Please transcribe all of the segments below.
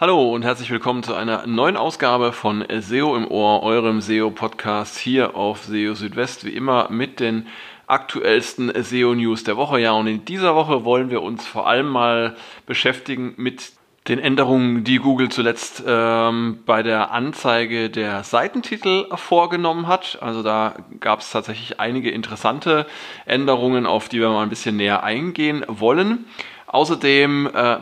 Hallo und herzlich willkommen zu einer neuen Ausgabe von SEO im Ohr, eurem SEO-Podcast hier auf SEO Südwest, wie immer mit den aktuellsten SEO-News der Woche. Ja, und in dieser Woche wollen wir uns vor allem mal beschäftigen mit den Änderungen, die Google zuletzt ähm, bei der Anzeige der Seitentitel vorgenommen hat. Also da gab es tatsächlich einige interessante Änderungen, auf die wir mal ein bisschen näher eingehen wollen. Außerdem äh,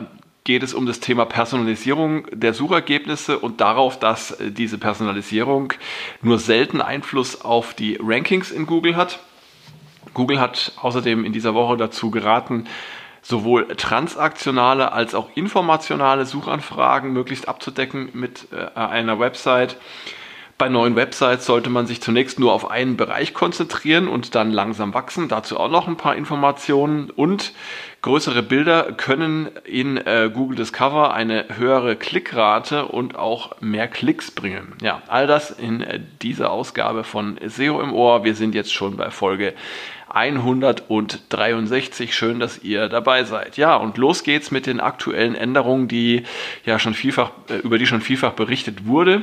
geht es um das Thema Personalisierung der Suchergebnisse und darauf, dass äh, diese Personalisierung nur selten Einfluss auf die Rankings in Google hat. Google hat außerdem in dieser Woche dazu geraten, sowohl transaktionale als auch informationale Suchanfragen möglichst abzudecken mit äh, einer Website. Bei neuen Websites sollte man sich zunächst nur auf einen Bereich konzentrieren und dann langsam wachsen. Dazu auch noch ein paar Informationen. Und größere Bilder können in äh, Google Discover eine höhere Klickrate und auch mehr Klicks bringen. Ja, all das in äh, dieser Ausgabe von SEO im Ohr. Wir sind jetzt schon bei Folge 163. Schön, dass ihr dabei seid. Ja, und los geht's mit den aktuellen Änderungen, die ja schon vielfach, äh, über die schon vielfach berichtet wurde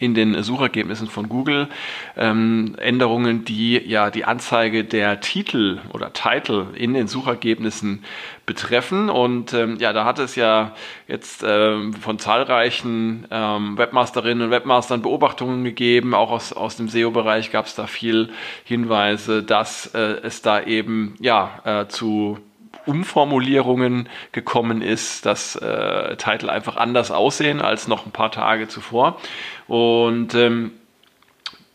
in den Suchergebnissen von Google ähm, Änderungen, die ja die Anzeige der Titel oder Title in den Suchergebnissen betreffen. Und ähm, ja, da hat es ja jetzt ähm, von zahlreichen ähm, Webmasterinnen und Webmastern Beobachtungen gegeben. Auch aus, aus dem SEO-Bereich gab es da viel Hinweise, dass äh, es da eben ja äh, zu Umformulierungen gekommen ist, dass äh, Titel einfach anders aussehen als noch ein paar Tage zuvor. Und ähm,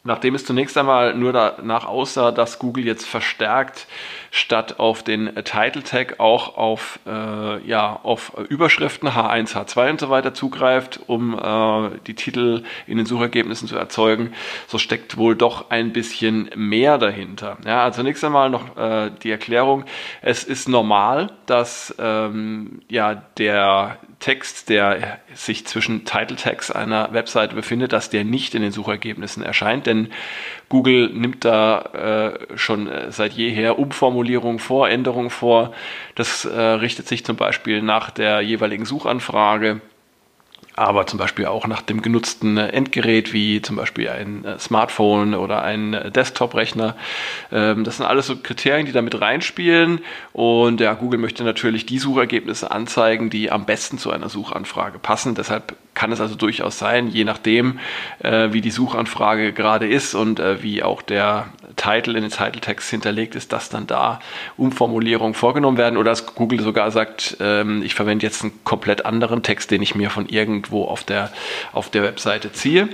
nachdem es zunächst einmal nur danach aussah, dass Google jetzt verstärkt statt auf den Title Tag auch auf, äh, ja, auf Überschriften H1, H2 und so weiter zugreift, um äh, die Titel in den Suchergebnissen zu erzeugen, so steckt wohl doch ein bisschen mehr dahinter. Ja, also zunächst einmal noch äh, die Erklärung. Es ist normal, dass ähm, ja, der Text, der sich zwischen Title Tags einer Webseite befindet, dass der nicht in den Suchergebnissen erscheint, denn Google nimmt da äh, schon äh, seit jeher Umformulierungen vor, Änderungen vor. Das äh, richtet sich zum Beispiel nach der jeweiligen Suchanfrage aber zum Beispiel auch nach dem genutzten Endgerät, wie zum Beispiel ein äh, Smartphone oder ein äh, Desktop-Rechner. Ähm, das sind alles so Kriterien, die da mit reinspielen. Und ja, Google möchte natürlich die Suchergebnisse anzeigen, die am besten zu einer Suchanfrage passen. Deshalb kann es also durchaus sein, je nachdem, äh, wie die Suchanfrage gerade ist und wie auch der Title in den Title Text hinterlegt ist, dass dann da Umformulierungen vorgenommen werden oder dass Google sogar sagt, ähm, ich verwende jetzt einen komplett anderen Text, den ich mir von irgendwo auf der, auf der Webseite ziehe.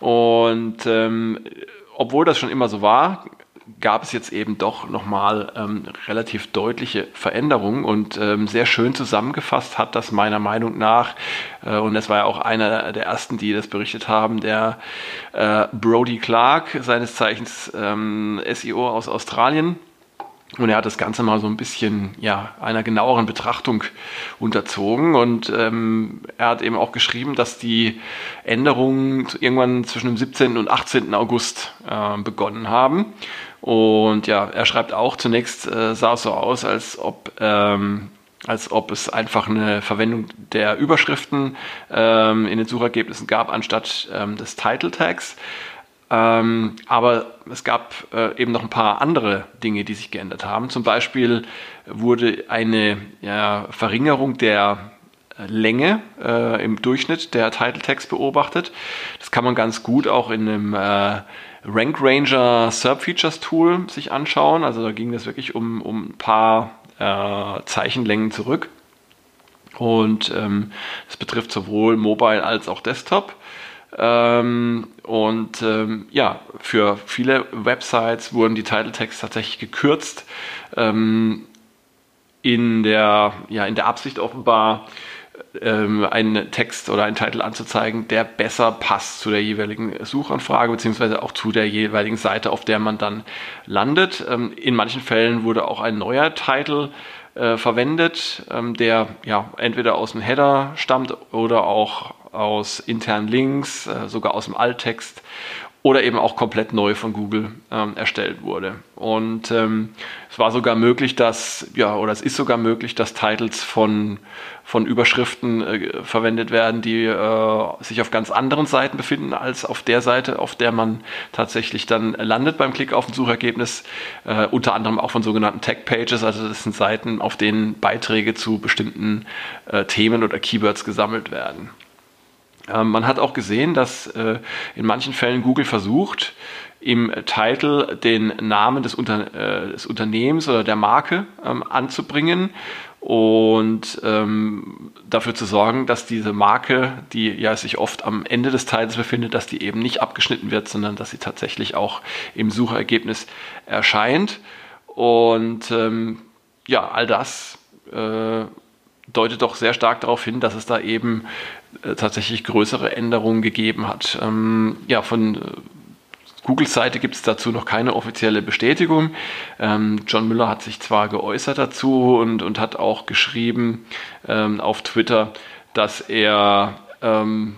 Und ähm, obwohl das schon immer so war, gab es jetzt eben doch nochmal ähm, relativ deutliche Veränderungen und ähm, sehr schön zusammengefasst hat das meiner Meinung nach, äh, und das war ja auch einer der ersten, die das berichtet haben, der äh, Brody Clark, seines Zeichens ähm, SEO aus Australien. Und er hat das Ganze mal so ein bisschen ja, einer genaueren Betrachtung unterzogen. Und ähm, er hat eben auch geschrieben, dass die Änderungen irgendwann zwischen dem 17. und 18. August äh, begonnen haben. Und ja, er schreibt auch, zunächst äh, sah es so aus, als ob, ähm, als ob es einfach eine Verwendung der Überschriften ähm, in den Suchergebnissen gab, anstatt ähm, des Title Tags. Ähm, aber es gab äh, eben noch ein paar andere Dinge, die sich geändert haben. Zum Beispiel wurde eine ja, Verringerung der Länge äh, im Durchschnitt der Title Tags beobachtet. Das kann man ganz gut auch in einem äh, Rank Ranger Serp Features Tool sich anschauen. Also da ging es wirklich um, um ein paar äh, Zeichenlängen zurück. Und ähm, das betrifft sowohl Mobile als auch Desktop. Ähm, und ähm, ja, für viele Websites wurden die Tags tatsächlich gekürzt. Ähm, in, der, ja, in der Absicht offenbar, ähm, einen Text oder einen Titel anzuzeigen, der besser passt zu der jeweiligen Suchanfrage beziehungsweise auch zu der jeweiligen Seite, auf der man dann landet. Ähm, in manchen Fällen wurde auch ein neuer Titel äh, verwendet, ähm, der ja entweder aus dem Header stammt oder auch aus internen Links, äh, sogar aus dem Alttext oder eben auch komplett neu von Google ähm, erstellt wurde. Und ähm, es war sogar möglich, dass, ja, oder es ist sogar möglich, dass Titles von, von Überschriften äh, verwendet werden, die äh, sich auf ganz anderen Seiten befinden, als auf der Seite, auf der man tatsächlich dann landet beim Klick auf ein Suchergebnis. Äh, unter anderem auch von sogenannten Tag-Pages, also das sind Seiten, auf denen Beiträge zu bestimmten äh, Themen oder Keywords gesammelt werden. Ähm, man hat auch gesehen, dass äh, in manchen Fällen Google versucht, im Titel den Namen des, Unter äh, des Unternehmens oder der Marke ähm, anzubringen und ähm, dafür zu sorgen, dass diese Marke, die ja sich oft am Ende des Titels befindet, dass die eben nicht abgeschnitten wird, sondern dass sie tatsächlich auch im Suchergebnis erscheint. Und ähm, ja, all das äh, deutet doch sehr stark darauf hin, dass es da eben äh, tatsächlich größere Änderungen gegeben hat. Ähm, ja, von äh, Googles Seite gibt es dazu noch keine offizielle Bestätigung. Ähm, John Müller hat sich zwar geäußert dazu und, und hat auch geschrieben ähm, auf Twitter, dass er ähm,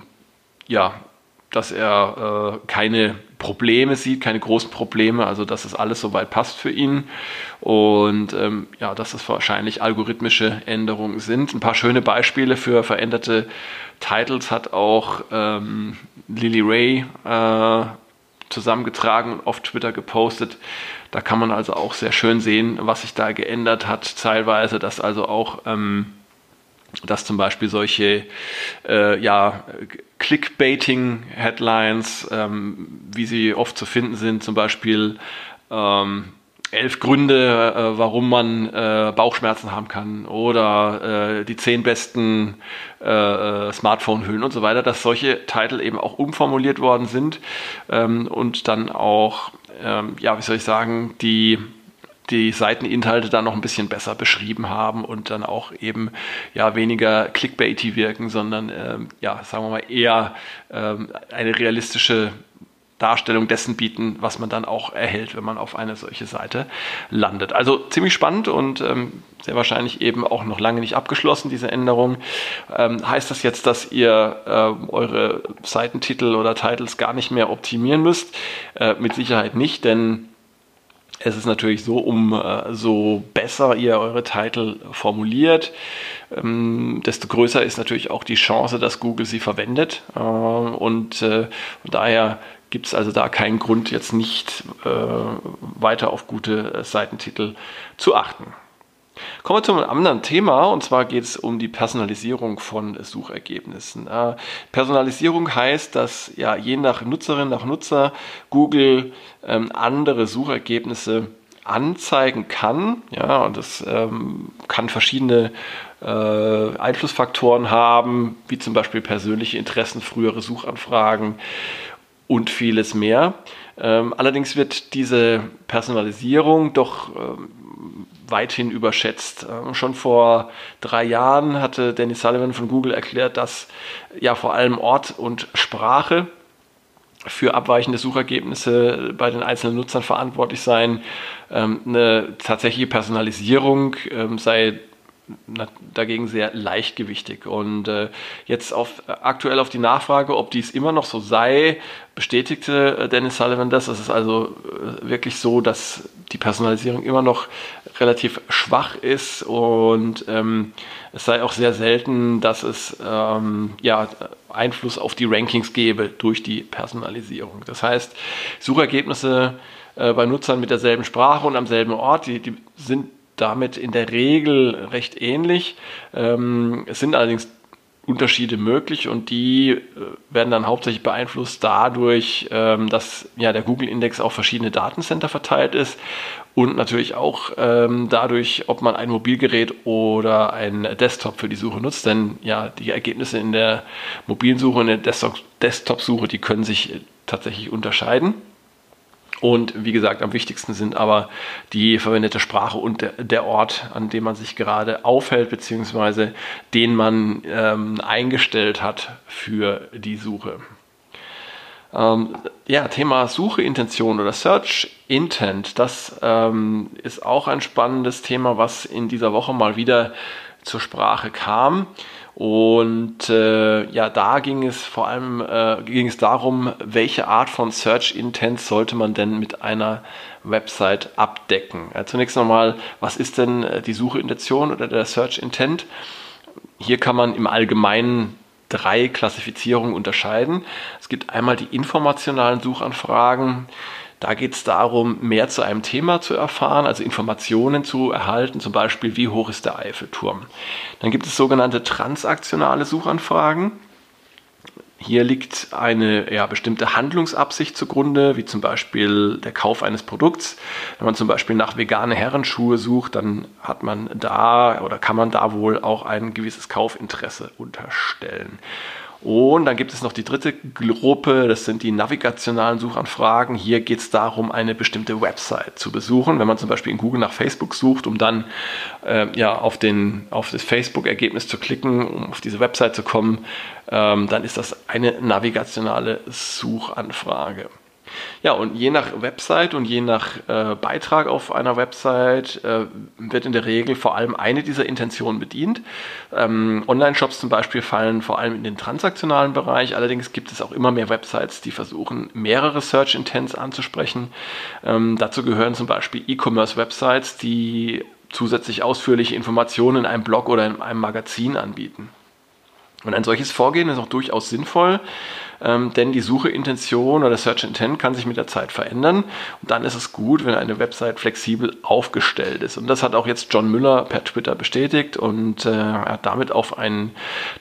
ja, dass er äh, keine Probleme sieht, keine großen Probleme, also dass es alles soweit passt für ihn und ähm, ja, dass es wahrscheinlich algorithmische Änderungen sind. Ein paar schöne Beispiele für veränderte Titles hat auch ähm, Lily Ray äh, zusammengetragen und auf Twitter gepostet. Da kann man also auch sehr schön sehen, was sich da geändert hat, teilweise, dass also auch ähm, dass zum Beispiel solche äh, ja, Clickbaiting-Headlines, ähm, wie sie oft zu finden sind, zum Beispiel ähm, elf Gründe, äh, warum man äh, Bauchschmerzen haben kann oder äh, die zehn besten äh, äh, Smartphone-Hüllen und so weiter, dass solche Titel eben auch umformuliert worden sind ähm, und dann auch, ähm, ja, wie soll ich sagen, die die Seiteninhalte dann noch ein bisschen besser beschrieben haben und dann auch eben ja weniger clickbaity wirken, sondern ähm, ja, sagen wir mal eher ähm, eine realistische Darstellung dessen bieten, was man dann auch erhält, wenn man auf eine solche Seite landet. Also ziemlich spannend und ähm, sehr wahrscheinlich eben auch noch lange nicht abgeschlossen, diese Änderung. Ähm, heißt das jetzt, dass ihr äh, eure Seitentitel oder Titles gar nicht mehr optimieren müsst? Äh, mit Sicherheit nicht, denn es ist natürlich so, um äh, so besser ihr eure Titel formuliert, ähm, desto größer ist natürlich auch die Chance, dass Google sie verwendet. Äh, und äh, daher gibt es also da keinen Grund, jetzt nicht äh, weiter auf gute Seitentitel zu achten. Kommen wir zu einem anderen Thema und zwar geht es um die Personalisierung von Suchergebnissen. Äh, Personalisierung heißt, dass ja je nach Nutzerin, nach Nutzer Google ähm, andere Suchergebnisse anzeigen kann. Ja, und das ähm, kann verschiedene äh, Einflussfaktoren haben, wie zum Beispiel persönliche Interessen, frühere Suchanfragen und vieles mehr. Ähm, allerdings wird diese Personalisierung doch ähm, weithin überschätzt. Ähm, schon vor drei Jahren hatte Danny Sullivan von Google erklärt, dass ja vor allem Ort und Sprache für abweichende Suchergebnisse bei den einzelnen Nutzern verantwortlich seien. Ähm, eine tatsächliche Personalisierung ähm, sei dagegen sehr leichtgewichtig. Und äh, jetzt auf, aktuell auf die Nachfrage, ob dies immer noch so sei, bestätigte äh, Dennis Sullivan das. Es ist also äh, wirklich so, dass die Personalisierung immer noch relativ schwach ist und ähm, es sei auch sehr selten, dass es ähm, ja, Einfluss auf die Rankings gebe durch die Personalisierung. Das heißt, Suchergebnisse äh, bei Nutzern mit derselben Sprache und am selben Ort, die, die sind damit in der Regel recht ähnlich. Ähm, es sind allerdings Unterschiede möglich und die äh, werden dann hauptsächlich beeinflusst dadurch, ähm, dass ja der Google-Index auf verschiedene Datencenter verteilt ist und natürlich auch ähm, dadurch, ob man ein Mobilgerät oder ein Desktop für die Suche nutzt, denn ja die Ergebnisse in der mobilen Suche und der Desktop-Suche, die können sich tatsächlich unterscheiden. Und wie gesagt, am wichtigsten sind aber die verwendete Sprache und der, Ort, an dem man sich gerade aufhält, beziehungsweise den man ähm, eingestellt hat für die Suche. Ähm, ja, Thema Sucheintention oder Search Intent, das ähm, ist auch ein spannendes Thema, was in dieser Woche mal wieder zur Sprache kam. Und äh, ja, da ging es vor allem äh, ging es darum, welche Art von Search Intent sollte man denn mit einer Website abdecken. Ja, zunächst nochmal, was ist denn äh, die Suchintention oder der Search Intent? Hier kann man im Allgemeinen drei Klassifizierungen unterscheiden. Es gibt einmal die informationalen Suchanfragen. Da geht es darum, mehr zu einem Thema zu erfahren, also Informationen zu erhalten, zum Beispiel, wie hoch ist der Eiffelturm. Dann gibt es sogenannte transaktionale Suchanfragen. Hier liegt eine ja, bestimmte Handlungsabsicht zugrunde, wie zum Beispiel der Kauf eines Produkts. Wenn man zum Beispiel nach vegane Herrenschuhe sucht, dann hat man da oder kann man da wohl auch ein gewisses Kaufinteresse unterstellen. Und dann gibt es noch die dritte Gruppe, das sind die navigationalen Suchanfragen. Hier geht es darum, eine bestimmte Website zu besuchen. Wenn man zum Beispiel in Google nach Facebook sucht, um dann äh, ja, auf, den, auf das Facebook-Ergebnis zu klicken, um auf diese Website zu kommen, ähm, dann ist das eine navigationale Suchanfrage. Ja, und je nach Website und je nach äh, Beitrag auf einer Website äh, wird in der Regel vor allem eine dieser Intentionen bedient. Ähm, Online-Shops zum Beispiel fallen vor allem in den transaktionalen Bereich. Allerdings gibt es auch immer mehr Websites, die versuchen, mehrere Search-Intents anzusprechen. Ähm, dazu gehören zum Beispiel E-Commerce-Websites, die zusätzlich ausführliche Informationen in einem Blog oder in einem Magazin anbieten. Und ein solches Vorgehen ist auch durchaus sinnvoll, ähm, denn die Sucheintention oder Search Intent kann sich mit der Zeit verändern und dann ist es gut, wenn eine Website flexibel aufgestellt ist. Und das hat auch jetzt John Müller per Twitter bestätigt und äh, hat damit auf einen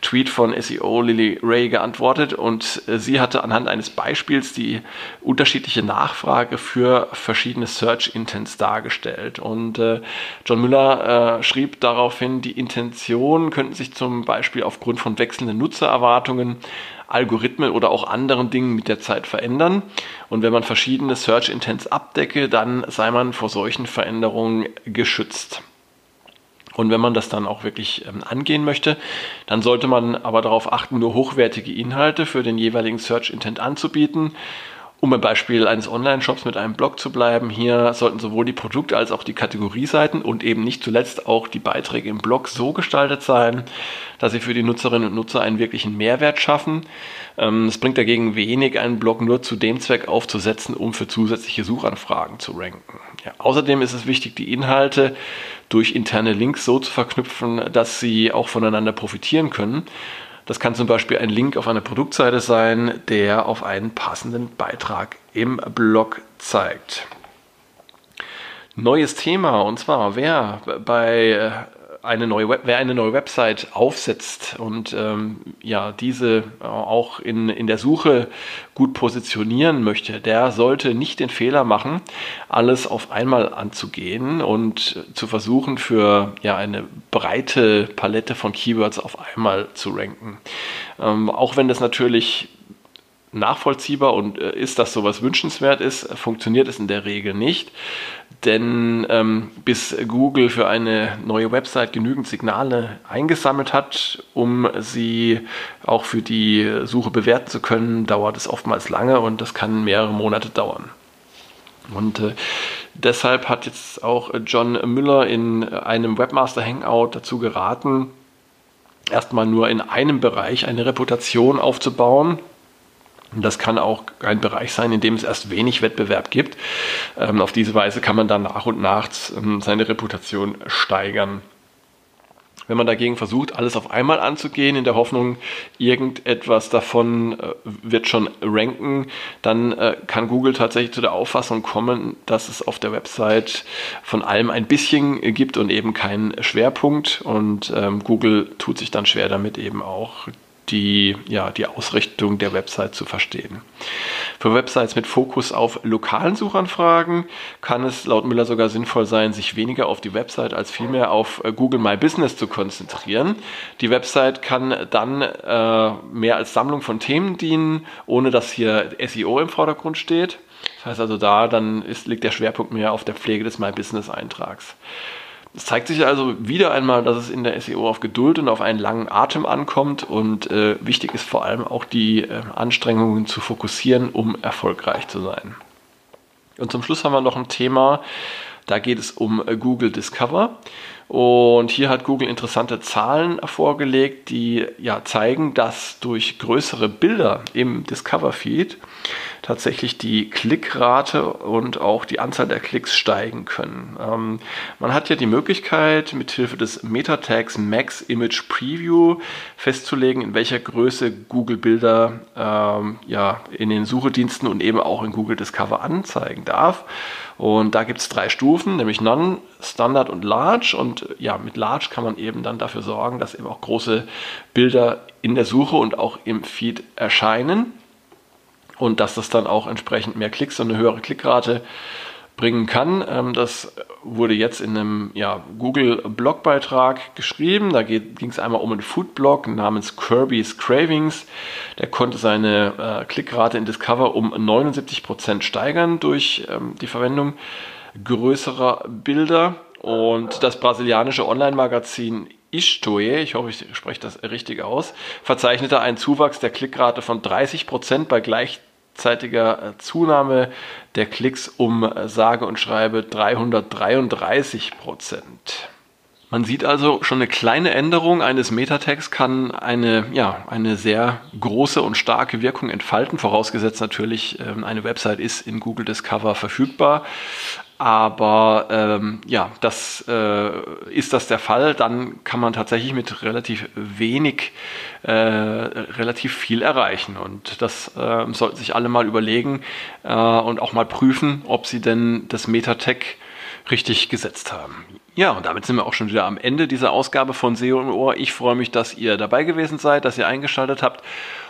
Tweet von SEO Lily Ray geantwortet und äh, sie hatte anhand eines Beispiels die unterschiedliche Nachfrage für verschiedene Search Intents dargestellt. Und äh, John Müller äh, schrieb daraufhin, die Intentionen könnten sich zum Beispiel aufgrund von wechselnden Nutzererwartungen Algorithmen oder auch anderen Dingen mit der Zeit verändern. Und wenn man verschiedene Search Intents abdecke, dann sei man vor solchen Veränderungen geschützt. Und wenn man das dann auch wirklich ähm, angehen möchte, dann sollte man aber darauf achten, nur hochwertige Inhalte für den jeweiligen Search Intent anzubieten um beim Beispiel eines Online-Shops mit einem Blog zu bleiben, hier sollten sowohl die Produkt- als auch die Kategorieseiten und eben nicht zuletzt auch die Beiträge im Blog so gestaltet sein, dass sie für die Nutzerinnen und Nutzer einen wirklichen Mehrwert schaffen. Ähm, es bringt dagegen wenig, einen Blog nur zu dem Zweck aufzusetzen, um für zusätzliche Suchanfragen zu ranken. Ja, außerdem ist es wichtig, die Inhalte durch interne Links so zu verknüpfen, dass sie auch voneinander profitieren können. Das kann zum Beispiel ein Link auf einer Produktseite sein, der auf einen passenden Beitrag im Blog zeigt. Neues Thema und zwar, wer bei äh, eine neue Web, wer eine neue Website aufsetzt und ähm, ja diese auch in, in der Suche gut positionieren möchte, der sollte nicht den Fehler machen, alles auf einmal anzugehen und zu versuchen, für ja eine breite Palette von Keywords auf einmal zu ranken. Ähm, auch wenn das natürlich nachvollziehbar und äh, ist, dass sowas wünschenswert ist, funktioniert es in der Regel nicht. Denn ähm, bis Google für eine neue Website genügend Signale eingesammelt hat, um sie auch für die Suche bewerten zu können, dauert es oftmals lange und das kann mehrere Monate dauern. Und äh, deshalb hat jetzt auch John Müller in einem Webmaster Hangout dazu geraten, erstmal nur in einem Bereich eine Reputation aufzubauen, das kann auch ein Bereich sein, in dem es erst wenig Wettbewerb gibt. Ähm, auf diese Weise kann man dann nach und nach ähm, seine Reputation steigern. Wenn man dagegen versucht, alles auf einmal anzugehen, in der Hoffnung, irgendetwas davon äh, wird schon ranken, dann äh, kann Google tatsächlich zu der Auffassung kommen, dass es auf der Website von allem ein bisschen gibt und eben keinen Schwerpunkt. Und ähm, Google tut sich dann schwer damit eben auch die, ja, die Ausrichtung der Website zu verstehen. Für Websites mit Fokus auf lokalen Suchanfragen kann es laut Müller sogar sinnvoll sein, sich weniger auf die Website als vielmehr auf äh, Google My Business zu konzentrieren. Die Website kann dann äh, mehr als Sammlung von Themen dienen, ohne dass hier SEO im Vordergrund steht. Das heißt also, da dann ist, liegt der Schwerpunkt mehr auf der Pflege des My Business Eintrags. Es zeigt sich also wieder einmal, dass es in der SEO auf Geduld und auf einen langen Atem ankommt und äh, wichtig ist vor allem auch die äh, Anstrengungen zu fokussieren, um erfolgreich zu sein. Und zum Schluss haben wir noch ein Thema, da geht es um äh, Google Discover. Und hier hat Google interessante Zahlen vorgelegt, die ja zeigen, dass durch größere Bilder im Discover Feed tatsächlich die Klickrate und auch die Anzahl der Klicks steigen können. Ähm, man hat ja die Möglichkeit, mithilfe des Meta-Tags Max Image Preview festzulegen, in welcher Größe Google Bilder ähm, ja, in den Suchediensten und eben auch in Google Discover anzeigen darf. Und da gibt es drei Stufen, nämlich None, Standard und Large. Und ja, mit Large kann man eben dann dafür sorgen, dass eben auch große Bilder in der Suche und auch im Feed erscheinen und dass das dann auch entsprechend mehr Klicks und eine höhere Klickrate bringen kann. Ähm, das wurde jetzt in einem ja, Google-Blogbeitrag geschrieben. Da ging es einmal um einen Foodblog namens Kirby's Cravings. Der konnte seine äh, Klickrate in Discover um 79% steigern durch ähm, die Verwendung größerer Bilder. Und das brasilianische Online-Magazin Istoe, ich hoffe, ich spreche das richtig aus, verzeichnete einen Zuwachs der Klickrate von 30% bei gleichzeitiger äh, Zunahme der Klicks um äh, sage und schreibe 333% Man sieht also schon eine kleine Änderung eines Metatext kann eine, ja, eine sehr große und starke Wirkung entfalten, vorausgesetzt natürlich, ähm, eine Website ist in Google Discover verfügbar. Aber ähm, ja, das äh, ist das der Fall, dann kann man tatsächlich mit relativ wenig äh, relativ viel erreichen. Und das äh, sollten sich alle mal überlegen äh, und auch mal prüfen, ob sie denn das Metatech richtig gesetzt haben. Ja, und damit sind wir auch schon wieder am Ende dieser Ausgabe von SEO im Ohr. Ich freue mich, dass ihr dabei gewesen seid, dass ihr eingeschaltet habt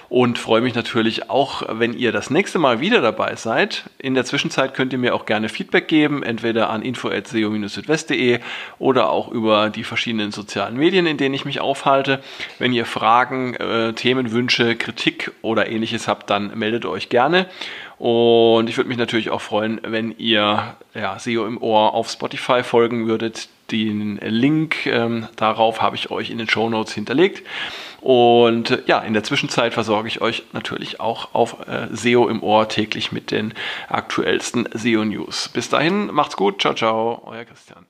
und freue mich natürlich auch, wenn ihr das nächste Mal wieder dabei seid. In der Zwischenzeit könnt ihr mir auch gerne Feedback geben, entweder an info@seo-südwest.de oder auch über die verschiedenen sozialen Medien, in denen ich mich aufhalte. Wenn ihr Fragen, äh, Themenwünsche, Kritik oder ähnliches habt, dann meldet euch gerne. Und ich würde mich natürlich auch freuen, wenn ihr ja, SEO im Ohr auf Spotify folgen würdet. Den Link ähm, darauf habe ich euch in den Show Notes hinterlegt. Und äh, ja, in der Zwischenzeit versorge ich euch natürlich auch auf äh, SEO im Ohr täglich mit den aktuellsten SEO News. Bis dahin, macht's gut, ciao, ciao, euer Christian.